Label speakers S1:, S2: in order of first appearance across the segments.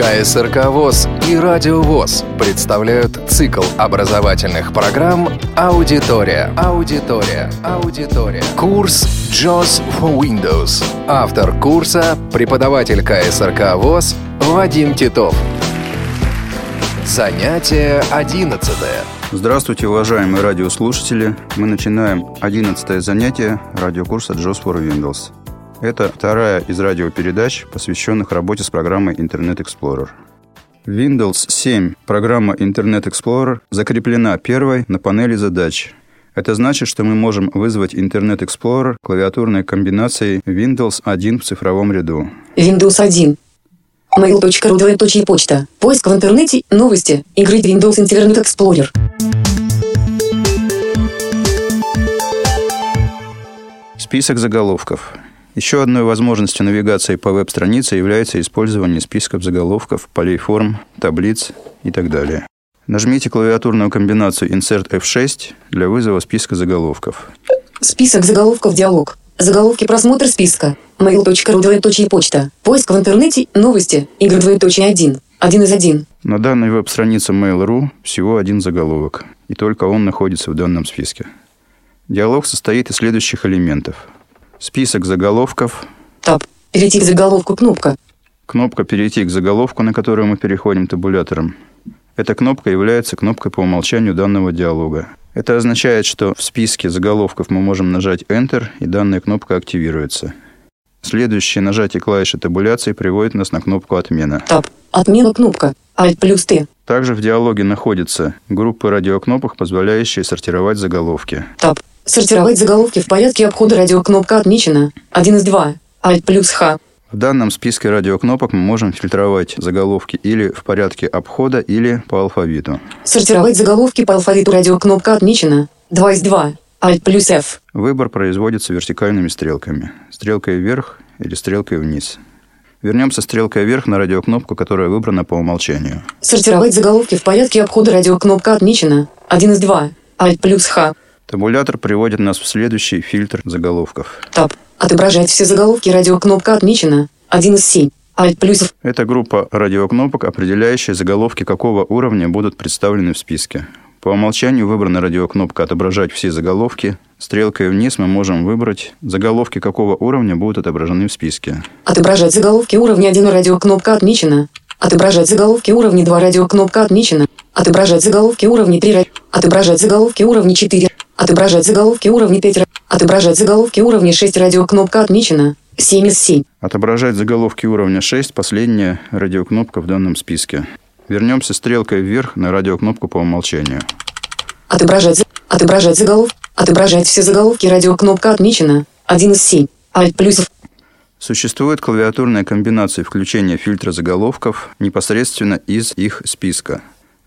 S1: КСРК ВОЗ и Радио ВОЗ представляют цикл образовательных программ «Аудитория». Аудитория. Аудитория. Курс JOS for Windows. Автор курса – преподаватель КСРК ВОЗ Вадим Титов. Занятие одиннадцатое.
S2: Здравствуйте, уважаемые радиослушатели. Мы начинаем одиннадцатое занятие радиокурса JOS for Windows. Это вторая из радиопередач, посвященных работе с программой Internet Explorer. Windows 7 программа Internet Explorer закреплена первой на панели задач. Это значит, что мы можем вызвать Internet Explorer клавиатурной комбинацией Windows 1 в цифровом ряду.
S3: Windows 1. Mail.ru двоеточие почта. Поиск в интернете. Новости. Игры Windows Internet Explorer.
S2: Список заголовков. Еще одной возможностью навигации по веб-странице является использование списков заголовков, полей форм, таблиц и так далее. Нажмите клавиатурную комбинацию Insert F6 для вызова списка заголовков.
S3: Список заголовков диалог. Заголовки просмотр списка. Mail.ru двоеточие почта. Поиск в интернете. Новости. Игры двоеточие 1. Один из один.
S2: На данной веб-странице Mail.ru всего один заголовок, и только он находится в данном списке. Диалог состоит из следующих элементов. Список заголовков,
S3: Таб. Перейти к заголовку кнопка.
S2: кнопка «Перейти к заголовку», на которую мы переходим табулятором. Эта кнопка является кнопкой по умолчанию данного диалога. Это означает, что в списке заголовков мы можем нажать Enter, и данная кнопка активируется. Следующее нажатие клавиши табуляции приводит нас на кнопку «Отмена».
S3: Таб. Отмена кнопка. Alt плюс Т.
S2: Также в диалоге находятся группы радиокнопок, позволяющие сортировать заголовки.
S3: Таб. Сортировать заголовки в порядке обхода радиокнопка отмечена. Один из два. Alt плюс Х.
S2: В данном списке радиокнопок мы можем фильтровать заголовки или в порядке обхода, или по алфавиту.
S3: Сортировать заголовки по алфавиту радиокнопка отмечена. Два из два. Alt плюс F.
S2: Выбор производится вертикальными стрелками. Стрелкой вверх или стрелкой вниз. Вернемся стрелкой вверх на радиокнопку, которая выбрана по умолчанию.
S3: Сортировать заголовки в порядке обхода радиокнопка отмечена. Один из два. Alt плюс Х.
S2: Табулятор приводит нас в следующий фильтр заголовков.
S3: Таб. Отображать все заголовки радиокнопка отмечена. Один из семь. Alt плюс F.
S2: Это группа радиокнопок, определяющая заголовки какого уровня будут представлены в списке. По умолчанию выбрана радиокнопка «Отображать все заголовки». Стрелкой вниз мы можем выбрать заголовки какого уровня будут отображены в списке.
S3: Отображать заголовки уровня 1 радиокнопка отмечена. Отображать заголовки уровня 2 радиокнопка отмечена. Отображать заголовки уровня 3 ра- Отображать заголовки уровня 4. Отображать заголовки уровня 5 ра- Отображать заголовки уровня 6 радиокнопка отмечена. 7 из 7.
S2: Отображать заголовки уровня 6 – последняя радиокнопка в данном списке. Вернемся стрелкой вверх на радиокнопку по умолчанию.
S3: Отображать, отображать заголовки. Отображать все заголовки радиокнопка отмечена. 1 из 7. Alt плюс.
S2: Существует клавиатурная комбинация включения фильтра заголовков непосредственно из их списка.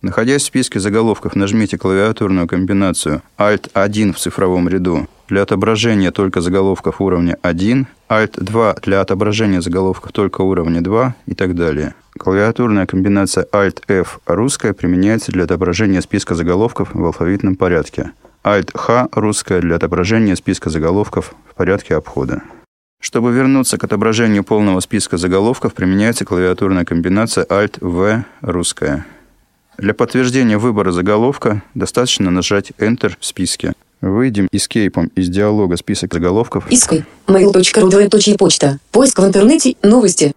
S2: Находясь в списке заголовков, нажмите клавиатурную комбинацию Alt-1 в цифровом ряду для отображения только заголовков уровня 1, Alt-2 для отображения заголовков только уровня 2 и так далее. Клавиатурная комбинация Alt-F русская применяется для отображения списка заголовков в алфавитном порядке. Alt-H русская для отображения списка заголовков в порядке обхода. Чтобы вернуться к отображению полного списка заголовков, применяется клавиатурная комбинация Alt-V русская. Для подтверждения выбора заголовка достаточно нажать Enter в списке. Выйдем эскейпом из диалога список заголовков.
S3: Иской. Mail.ru двоеточие почта. Поиск в интернете. Новости.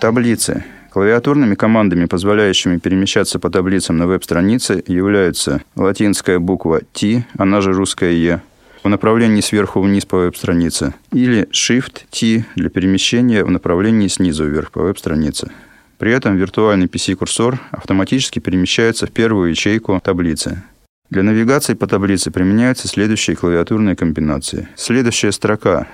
S2: Таблицы. Клавиатурными командами, позволяющими перемещаться по таблицам на веб-странице, являются латинская буква T, она же русская E, в направлении сверху вниз по веб-странице, или Shift-T для перемещения в направлении снизу вверх по веб-странице. При этом виртуальный PC-курсор автоматически перемещается в первую ячейку таблицы. Для навигации по таблице применяются следующие клавиатурные комбинации. Следующая строка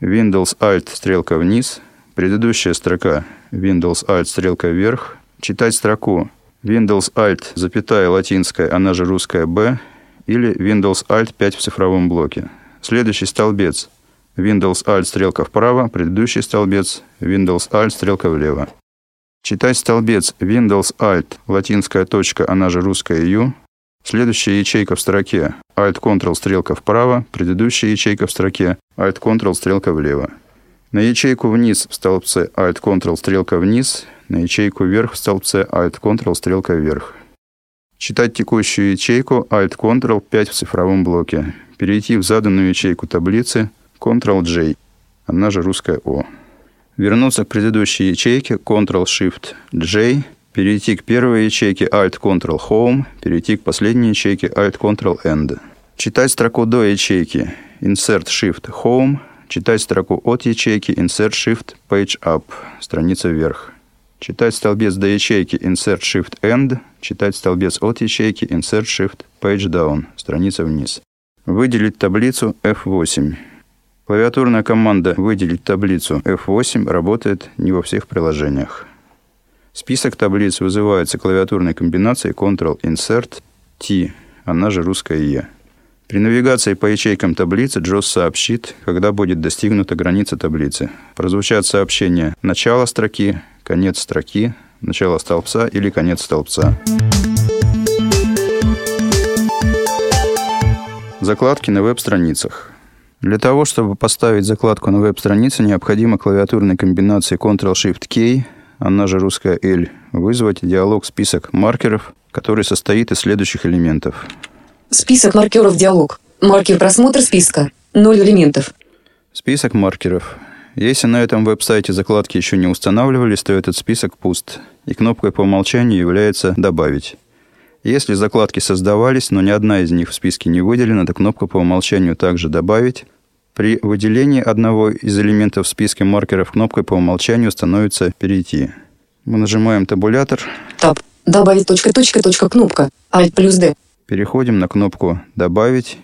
S2: Windows Alt стрелка вниз, предыдущая строка Windows Alt стрелка вверх, читать строку Windows Alt запятая латинская, она же русская B, или Windows Alt 5 в цифровом блоке. Следующий столбец Windows Alt стрелка вправо, предыдущий столбец Windows Alt стрелка влево. Читать столбец Windows Alt латинская точка, она же русская U, Следующая ячейка в строке Alt-Ctrl стрелка вправо, предыдущая ячейка в строке Alt-Ctrl стрелка влево. На ячейку вниз в столбце Alt-Ctrl стрелка вниз, на ячейку вверх в столбце Alt-Ctrl стрелка вверх. Читать текущую ячейку Alt-Ctrl 5 в цифровом блоке. Перейти в заданную ячейку таблицы Ctrl-J, она же русская О. Вернуться к предыдущей ячейке Ctrl-Shift-J, перейти к первой ячейке Alt-Ctrl-Home, перейти к последней ячейке Alt-Ctrl-End. Читать строку до ячейки Insert-Shift-Home, читать строку от ячейки Insert Shift Page Up, страница вверх. Читать столбец до ячейки Insert Shift End, читать столбец от ячейки Insert Shift Page Down, страница вниз. Выделить таблицу F8. Клавиатурная команда «Выделить таблицу F8» работает не во всех приложениях. Список таблиц вызывается клавиатурной комбинацией Ctrl-Insert-T, она же русская «Е». При навигации по ячейкам таблицы JOS сообщит, когда будет достигнута граница таблицы. Прозвучат сообщения «начало строки», «конец строки», «начало столбца» или «конец столбца». Закладки на веб-страницах. Для того, чтобы поставить закладку на веб-странице, необходимо клавиатурной комбинацией Ctrl-Shift-K, она же русская L, вызвать диалог список маркеров, который состоит из следующих элементов –
S3: Список маркеров диалог. Маркер просмотр списка. Ноль элементов.
S2: Список маркеров. Если на этом веб-сайте закладки еще не устанавливались, то этот список пуст, и кнопкой по умолчанию является «Добавить». Если закладки создавались, но ни одна из них в списке не выделена, то кнопка по умолчанию также «Добавить». При выделении одного из элементов в списке маркеров кнопкой по умолчанию становится «Перейти». Мы нажимаем табулятор.
S3: Таб. Добавить точка, точка, точка, кнопка. Alt плюс D.
S2: Переходим на кнопку «Добавить».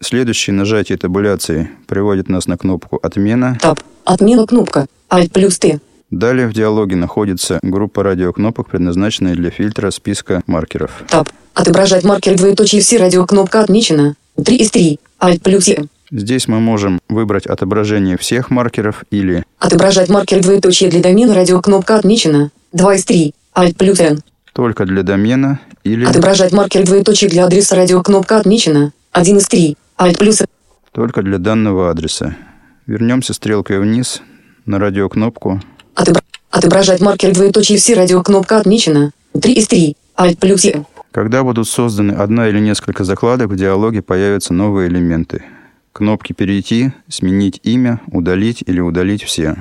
S2: Следующее нажатие табуляции приводит нас на кнопку «Отмена».
S3: Таб. Отмена кнопка. Alt плюс Т.
S2: Далее в диалоге находится группа радиокнопок, предназначенная для фильтра списка маркеров.
S3: Таб. Отображать маркер двоеточие все радиокнопка отмечена. 3 из 3. Alt плюс Е.
S2: Здесь мы можем выбрать отображение всех маркеров или
S3: Отображать маркер двоеточие для домена радиокнопка отмечена. 2 из 3. Alt плюс N.
S2: только для домена или
S3: Отображать маркер двоеточие для адреса радиокнопка отмечена. 1 из 3. Alt плюс
S2: только для данного адреса. Вернемся стрелкой вниз на радиокнопку.
S3: Отобра- Отображать маркер двоеточие все радиокнопка отмечена. 3 из 3. Alt плюс Е.
S2: Когда будут созданы одна или несколько закладок, в диалоге появятся новые элементы. Кнопки «Перейти», «Сменить имя», «Удалить» или «Удалить все».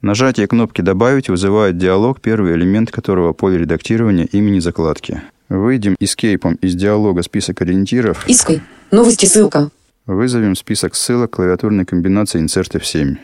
S2: Нажатие кнопки «Добавить» вызывает диалог, первый элемент которого поле редактирования имени закладки. Выйдем эскейпом из диалога список ориентиров.
S3: Иской. Новости ссылка.
S2: Вызовем список ссылок клавиатурной комбинации Insert F7.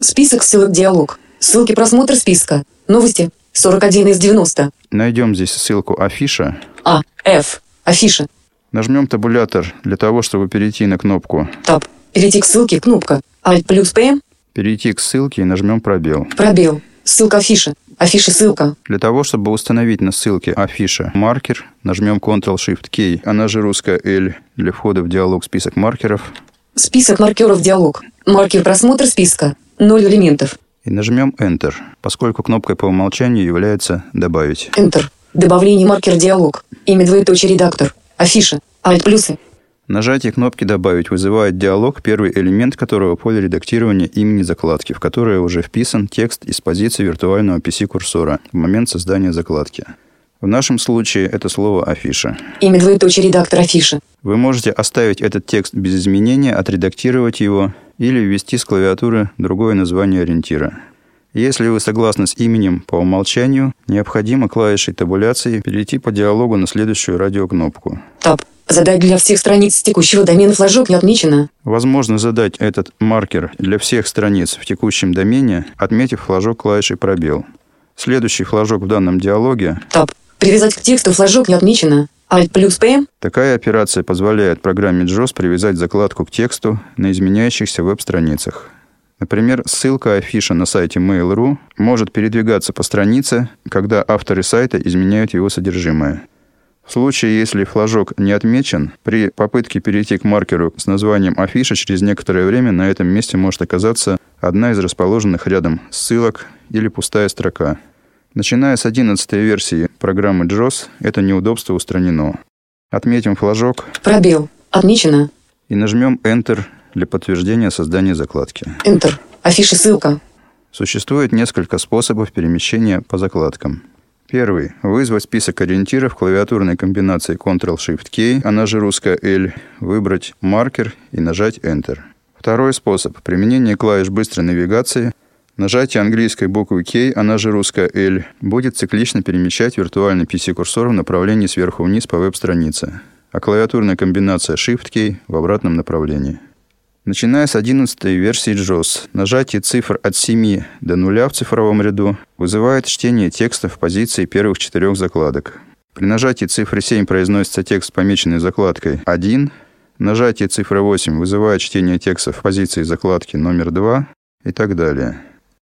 S3: Список ссылок диалог. Ссылки просмотр списка. Новости. 41 из 90.
S2: Найдем здесь ссылку «Афиша».
S3: А. F. Афиша.
S2: Нажмем табулятор для того, чтобы перейти на кнопку
S3: Таб. Перейти к ссылке. Кнопка. Alt плюс П.
S2: «Перейти к ссылке» и нажмем пробел.
S3: Пробел. Ссылка афиша. Афиша ссылка.
S2: Для того, чтобы установить на ссылке афиша маркер, нажмем Ctrl-Shift-K, она же русская L, для входа в диалог список маркеров,
S3: Список маркеров диалог. Маркер просмотр списка. Ноль элементов.
S2: и нажмем Enter, поскольку кнопкой по умолчанию является «Добавить».
S3: Enter. Добавление маркер диалог. Имя двоеточие редактор. Афиша. Alt плюсы.
S2: Нажатие кнопки «Добавить» вызывает диалог, первый элемент которого поле редактирования имени закладки, в которое уже вписан текст из позиции виртуального PC-курсора в момент создания закладки. В нашем случае это слово «афиша».
S3: Имя двоеточие редактор афиша.
S2: Вы можете оставить этот текст без изменения, отредактировать его или ввести с клавиатуры другое название ориентира. Если вы согласны с именем по умолчанию, необходимо клавишей табуляции перейти по диалогу на следующую радиокнопку.
S3: Таб. Задать для всех страниц текущего домена флажок не отмечено.
S2: Возможно задать этот маркер для всех страниц в текущем домене, отметив флажок клавишей «Пробел». Следующий флажок в данном диалоге
S3: Таб. Привязать к тексту флажок не отмечено. Alt плюс П.
S2: Такая операция позволяет программе JOS привязать закладку к тексту на изменяющихся веб-страницах. Например, ссылка афиша на сайте Mail.ru может передвигаться по странице, когда авторы сайта изменяют его содержимое. В случае, если флажок не отмечен, при попытке перейти к маркеру с названием афиша через некоторое время на этом месте может оказаться одна из расположенных рядом ссылок или пустая строка. Начиная с 11 версии программы JOS, это неудобство устранено. Отметим флажок
S3: Пробел. Отмечено.
S2: и нажмем Enter для подтверждения создания закладки.
S3: Enter. Афиша ссылка.
S2: Существует несколько способов перемещения по закладкам. Первый. Вызвать список ориентиров клавиатурной комбинации Ctrl-Shift-K, она же русская L, выбрать маркер и нажать Enter. Второй способ. Применение клавиш быстрой навигации. Нажатие английской буквы K, она же русская L, будет циклично перемещать виртуальный PC-курсор в направлении сверху вниз по веб-странице, а клавиатурная комбинация Shift-K в обратном направлении. Начиная с 11 версии JOS, нажатие цифр от 7 до 0 в цифровом ряду вызывает чтение текста в позиции первых четырех закладок. При нажатии цифры 7 произносится текст, помеченный закладкой 1, нажатие цифры 8 вызывает чтение текста в позиции закладки номер 2 и так далее.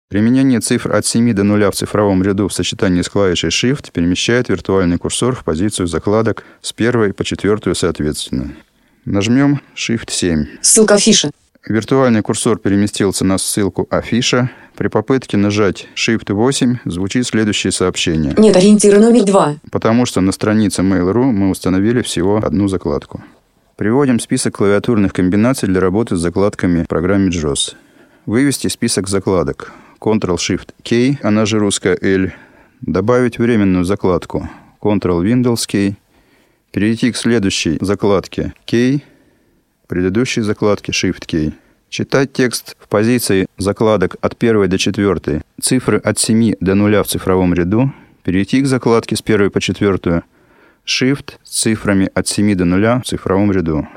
S2: Применение цифр от 7 до 0 в цифровом ряду в сочетании с клавишей Shift перемещает виртуальный курсор в позицию закладок с первой по четвертую соответственно. Нажмем Shift-7.
S3: Ссылка афиша.
S2: Виртуальный курсор переместился на ссылку афиша. При попытке нажать Shift-8 звучит следующее сообщение.
S3: Нет ориентира номер два.
S2: Потому что на странице Mail.ru мы установили всего одну закладку. Приводим список клавиатурных комбинаций для работы с закладками в программе JOS. Вывести список закладок. Ctrl-Shift-K, она же русская L. Добавить временную закладку. Ctrl-Windows-K перейти к следующей закладке. K, предыдущей закладке. Shift-K. Читать текст в позиции закладок от 1 до 4, цифры от 7 до 0 в цифровом ряду, перейти к закладке с 1 по 4, Shift с цифрами от 7 до 0 в цифровом ряду.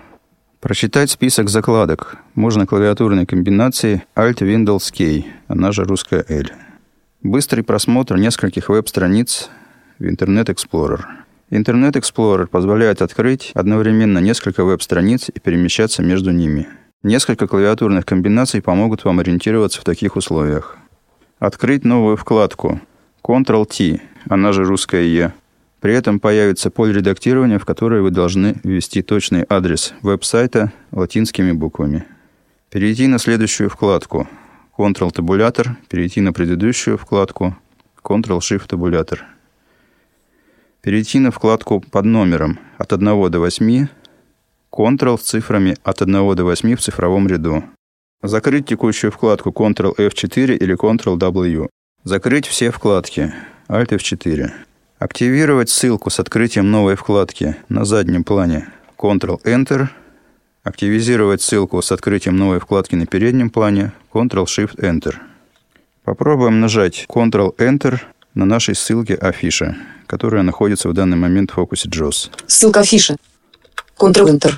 S2: Прочитать список закладок. Можно клавиатурной комбинацией Alt-Windows-K, она же русская L. Быстрый просмотр нескольких веб-страниц в Internet Explorer – Интернет Explorer позволяет открыть одновременно несколько веб-страниц и перемещаться между ними. Несколько клавиатурных комбинаций помогут вам ориентироваться в таких условиях. Открыть новую вкладку Ctrl-T, она же русская Е. При этом появится поле редактирования, в которое вы должны ввести точный адрес веб-сайта латинскими буквами. Перейти на следующую вкладку Ctrl-табулятор, перейти на предыдущую вкладку Ctrl-Shift-табулятор – перейти на вкладку под номером от 1 до 8, Ctrl с цифрами от 1 до 8 в цифровом ряду. Закрыть текущую вкладку Ctrl F4 или Ctrl W. Закрыть все вкладки Alt F4. Активировать ссылку с открытием новой вкладки на заднем плане Ctrl Enter. Активизировать ссылку с открытием новой вкладки на переднем плане Ctrl Shift Enter. Попробуем нажать Ctrl Enter на нашей ссылке афиша, которая находится в данный момент в фокусе JOS.
S3: Ссылка афиша. Ctrl-Enter.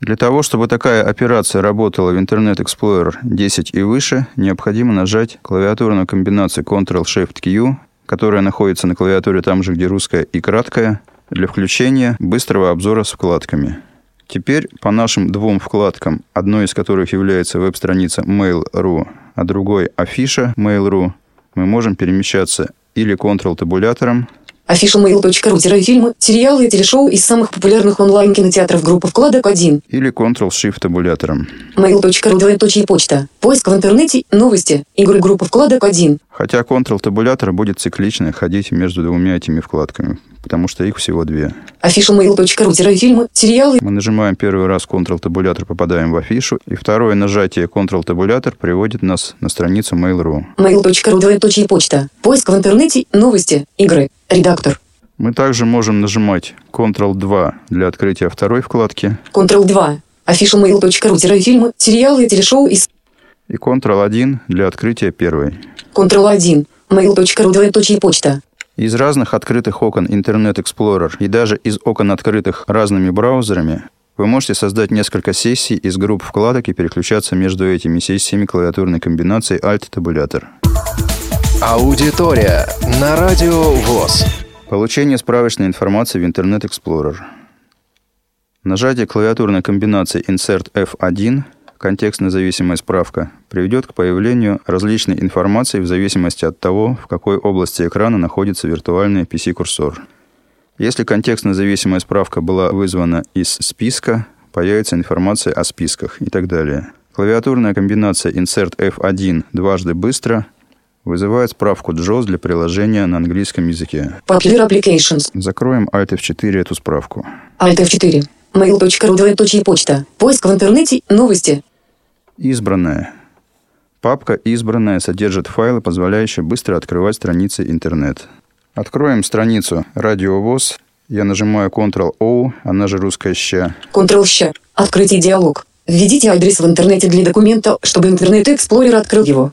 S2: Для того, чтобы такая операция работала в Internet Explorer 10 и выше, необходимо нажать клавиатурную комбинацию Ctrl-Shift-Q, которая находится на клавиатуре там же, где русская и краткая, для включения быстрого обзора с вкладками. Теперь по нашим двум вкладкам, одной из которых является веб-страница Mail.ru, а другой афиша Mail.ru, мы можем перемещаться или Ctrl-табулятором.
S3: Officialmail.ru фильмы, сериалы и телешоу из самых популярных онлайн-кинотеатров группы вкладок 1.
S2: Или Ctrl-Shift-табулятором.
S3: Mail.ru двоеточие почта. Поиск в интернете, новости, игры группы вкладок 1.
S2: Хотя Ctrl-табулятор будет циклично ходить между двумя этими вкладками, потому что их всего две.
S3: Officialmail.ru фильмы, сериалы.
S2: Мы нажимаем первый раз Ctrl-табулятор, попадаем в афишу, и второе нажатие Ctrl-табулятор приводит нас на страницу Mail.ru.
S3: Mail.ru двоеточие почта. Поиск в интернете, новости, игры, редактор.
S2: Мы также можем нажимать Ctrl-2 для открытия второй вкладки.
S3: Ctrl-2. Officialmail.ru фильмы, сериалы и телешоу из...
S2: И Ctrl-1 для открытия первой.
S3: Ctrl-1. Mail.ru двоеточие почта.
S2: Из разных открытых окон Internet Explorer и даже из окон, открытых разными браузерами, вы можете создать несколько сессий из групп вкладок и переключаться между этими сессиями клавиатурной комбинацией Alt-табулятор.
S1: Аудитория на Радио ВОЗ.
S2: Получение справочной информации в Internet Explorer. Нажатие клавиатурной комбинации Insert F1 контекстно зависимая справка приведет к появлению различной информации в зависимости от того, в какой области экрана находится виртуальный PC-курсор. Если контекстно зависимая справка была вызвана из списка, появится информация о списках и так далее. Клавиатурная комбинация Insert F1 дважды быстро вызывает справку JAWS для приложения на английском языке.
S3: Popular Applications.
S2: Закроем Alt F4 эту справку.
S3: Alt F4. Mail.ru двоеточие почта. Поиск в интернете, новости,
S2: Избранное. Папка «Избранная» содержит файлы, позволяющие быстро открывать страницы интернет. Откроем страницу «Радиовоз». Я нажимаю Ctrl-O, она же русская «ща».
S3: Ctrl-щ. Открытие диалог. Введите адрес в интернете для документа, чтобы интернет Explorer открыл его.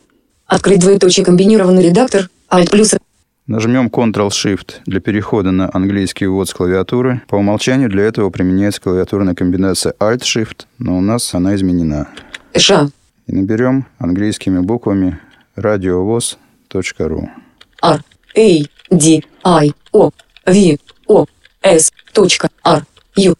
S3: Открыть двоеточие комбинированный редактор, Alt плюс
S2: Нажмем Ctrl-Shift для перехода на английский ввод с клавиатуры. По умолчанию для этого применяется клавиатурная комбинация Alt-Shift, но у нас она изменена.
S3: Ша.
S2: И наберем английскими буквами radiovoz.ru.
S3: R. A. D. I. O. V. O. S. R. U.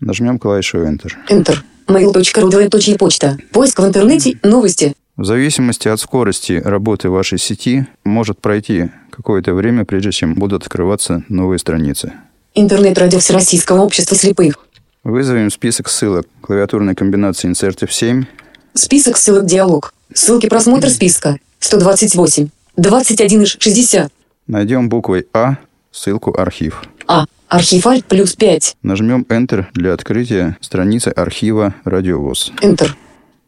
S2: Нажмем клавишу Enter.
S3: Enter. Mail.ru двоеточие почта. Поиск в интернете. Новости.
S2: В зависимости от скорости работы вашей сети может пройти какое-то время, прежде чем будут открываться новые страницы.
S3: Интернет-радио Всероссийского общества слепых.
S2: Вызовем список ссылок клавиатурной комбинации Insert F7.
S3: Список ссылок диалог. Ссылки просмотра списка. 128. 21 из 60.
S2: Найдем буквой А ссылку «Архив».
S3: А. Архив Alt плюс 5.
S2: Нажмем Enter для открытия страницы архива «Радиовоз».
S3: Enter.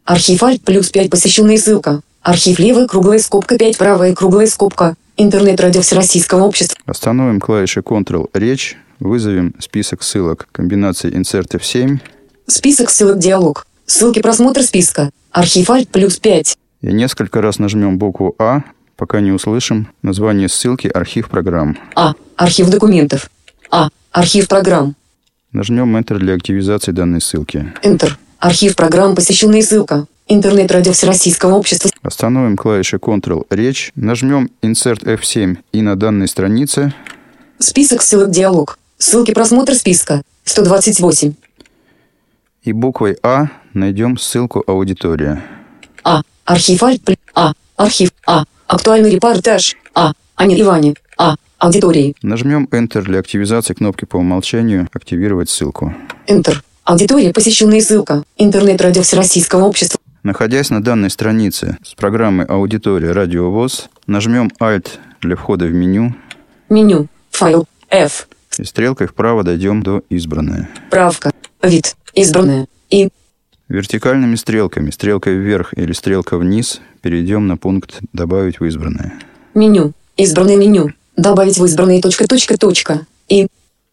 S3: Архив Alt плюс 5 посещенная ссылка. Архив левая круглая скобка 5 правая круглая скобка. Интернет-радио Всероссийского общества.
S2: Остановим клавишей Ctrl «Речь», вызовем список ссылок комбинации Insert F7
S3: Список ссылок диалог. Ссылки просмотра списка. Архив Alt плюс 5.
S2: и несколько раз нажмем букву А, пока не услышим название ссылки «Архив программ».
S3: А. Архив документов. А. Архив программ.
S2: Нажмем Enter для активизации данной ссылки.
S3: Enter. Архив программ посещенная ссылка. Интернет-радио Всероссийского общества.
S2: Остановим клавишей Ctrl «Речь», нажмем Insert F7 и на данной странице
S3: Список ссылок диалог. Ссылки просмотра списка. 128.
S2: и буквой А найдем ссылку «Аудитория».
S3: А. Архив плюс А. Архив А. Актуальный репортаж. А. Аня Иване. А. Аудитории.
S2: Нажмем Enter для активизации кнопки по умолчанию «Активировать ссылку».
S3: Enter. Аудитория посещенная ссылка. Интернет-радио Всероссийского общества.
S2: Находясь на данной странице с программой «Аудитория Радиовоз», нажмем Alt для входа в меню
S3: Меню. Файл. F.
S2: и стрелкой вправо дойдем до «Избранное».
S3: Правка. Вид. Избранное. И.
S2: Вертикальными стрелками, стрелкой вверх или стрелка вниз, перейдем на пункт «Добавить в избранное».
S3: Меню. Избранное меню. Добавить в избранное точка, точка, точка. И.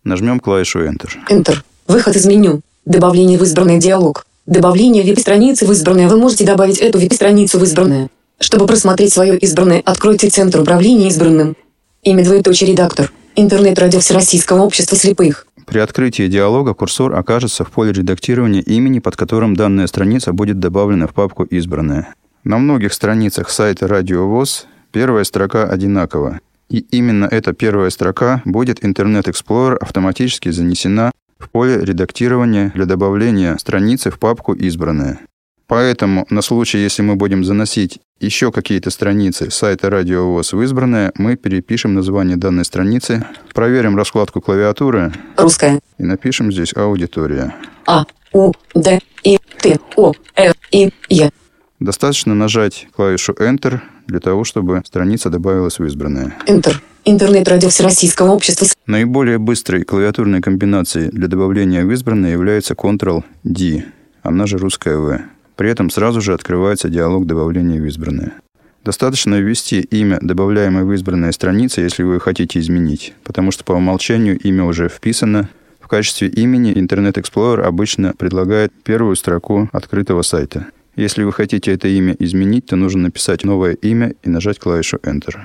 S2: Нажмем клавишу Enter.
S3: Enter. Выход из меню. Добавление в избранный диалог. Добавление веб-страницы в избранное. Вы можете добавить эту веб-страницу в избранное. Чтобы просмотреть свое избранное, откройте Центр управления избранным. Имя двоеточие редактор. Интернет-радио Всероссийского общества слепых.
S2: При открытии диалога курсор окажется в поле редактирования имени, под которым данная страница будет добавлена в папку «Избранное». На многих страницах сайта Радио ВОЗ первая строка одинакова. И именно эта первая строка будет Internet Explorer автоматически занесена в поле редактирования для добавления страницы в папку «Избранное». Поэтому на случай, если мы будем заносить еще какие-то страницы сайта Радио ВОЗ в избранное, мы перепишем название данной страницы, проверим раскладку клавиатуры
S3: Русская.
S2: и напишем здесь «Аудитория».
S3: А. У. Д. И. Т. О. Р. И. Е.
S2: Достаточно нажать клавишу Enter для того, чтобы страница добавилась в избранное.
S3: Enter. Интернет-радио Всероссийского общества.
S2: Наиболее быстрой клавиатурной комбинацией для добавления в избранное является Ctrl-D, она же русская «В». При этом сразу же открывается диалог добавления в избранное. Достаточно ввести имя добавляемой в избранное страницы, если вы хотите изменить, потому что по умолчанию имя уже вписано. В качестве имени Internet Explorer обычно предлагает первую строку открытого сайта. Если вы хотите это имя изменить, то нужно написать новое имя и нажать клавишу Enter.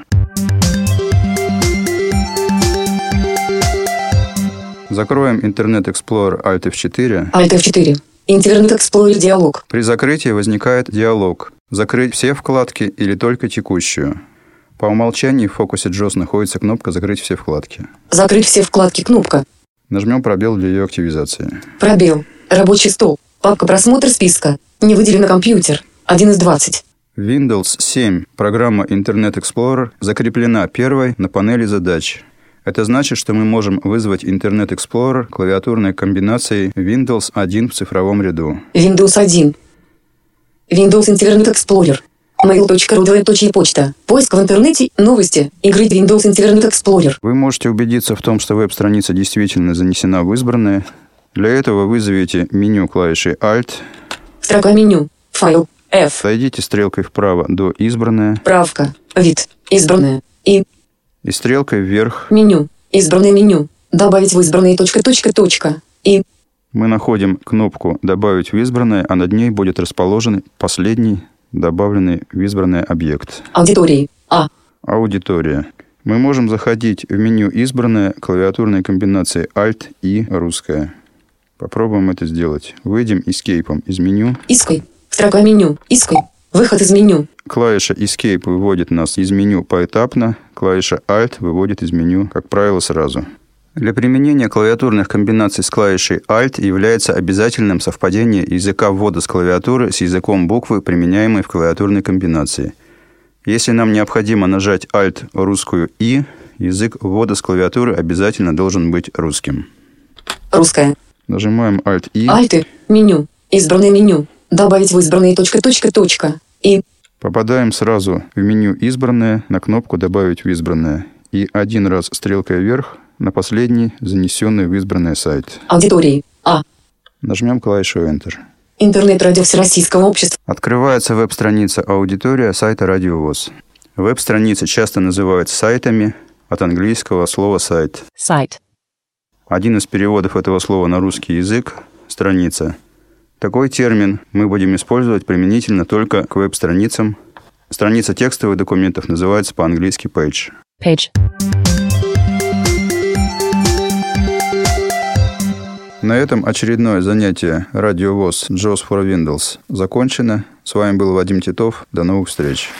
S2: Закроем Internet Explorer Alt F4.
S3: Alt F4. Интернет Explorer диалог.
S2: При закрытии возникает диалог. Закрыть все вкладки или только текущую. По умолчанию в фокусе JOS находится кнопка «Закрыть все вкладки».
S3: Закрыть все вкладки. Кнопка.
S2: Нажмем пробел для ее активизации.
S3: Пробел. Рабочий стол. Папка просмотр списка. Не выделено компьютер. 1 из 20.
S2: В Windows 7 программа Internet Explorer закреплена первой на панели задач. Это значит, что мы можем вызвать Internet Explorer клавиатурной комбинацией Windows 1 в цифровом ряду.
S3: Windows 1. Windows Интернет Explorer. Mail.ru двоеточие почта. Поиск в интернете. Новости. Игры Windows Интернет Explorer.
S2: Вы можете убедиться в том, что веб-страница действительно занесена в избранное. Для этого вызовите меню клавишей Alt,
S3: Строка меню. Файл. F.
S2: Сойдите стрелкой вправо до «Избранное»
S3: Правка. Вид. Избранное. И.
S2: и стрелкой вверх
S3: Меню. Избранное меню. Добавить в избранные точка, точка, точка. И.
S2: мы находим кнопку «Добавить в избранное», а над ней будет расположен последний добавленный в избранное объект.
S3: Аудитории. А.
S2: Аудитория. Мы можем заходить в меню «Избранное» клавиатурной комбинацией Alt и «Русская». Попробуем это сделать. Выйдем эскейпом из меню.
S3: Иской. Строка меню. Иской. Выход из меню.
S2: Клавиша Escape выводит нас из меню поэтапно, клавиша Alt выводит из меню, как правило, сразу. Для применения клавиатурных комбинаций с клавишей Alt является обязательным совпадение языка ввода с клавиатуры с языком буквы, применяемой в клавиатурной комбинации. Если нам необходимо нажать Alt русскую «и», язык ввода с клавиатуры обязательно должен быть русским.
S3: Русская.
S2: Нажимаем Alt «и»,
S3: Альты. Меню. Избранное меню. Добавить в избранные точка, точка, точка. И.
S2: попадаем сразу в меню «Избранное» на кнопку «Добавить в избранное» и один раз стрелкой вверх на последний занесенный в избранное сайт.
S3: Аудитории. А.
S2: Нажмем клавишу Enter.
S3: Интернет-радио Всероссийского общества.
S2: Открывается веб-страница «Аудитория» сайта Радио ВОЗ. Веб-страницы часто называют сайтами от английского слова «сайт».
S4: Site.
S2: Один из переводов этого слова на русский язык – страница. Такой термин мы будем использовать применительно только к веб-страницам. Страница текстовых документов называется по-английски page.
S4: Page.
S2: На этом очередное занятие «Радио ВОЗ JOS for Windows» закончено. С вами был Вадим Титов. До новых встреч.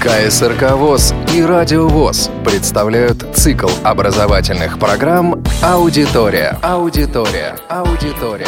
S1: КСРК ВОЗ и Радио ВОЗ представляют цикл образовательных программ «Аудитория». Аудитория. Аудитория.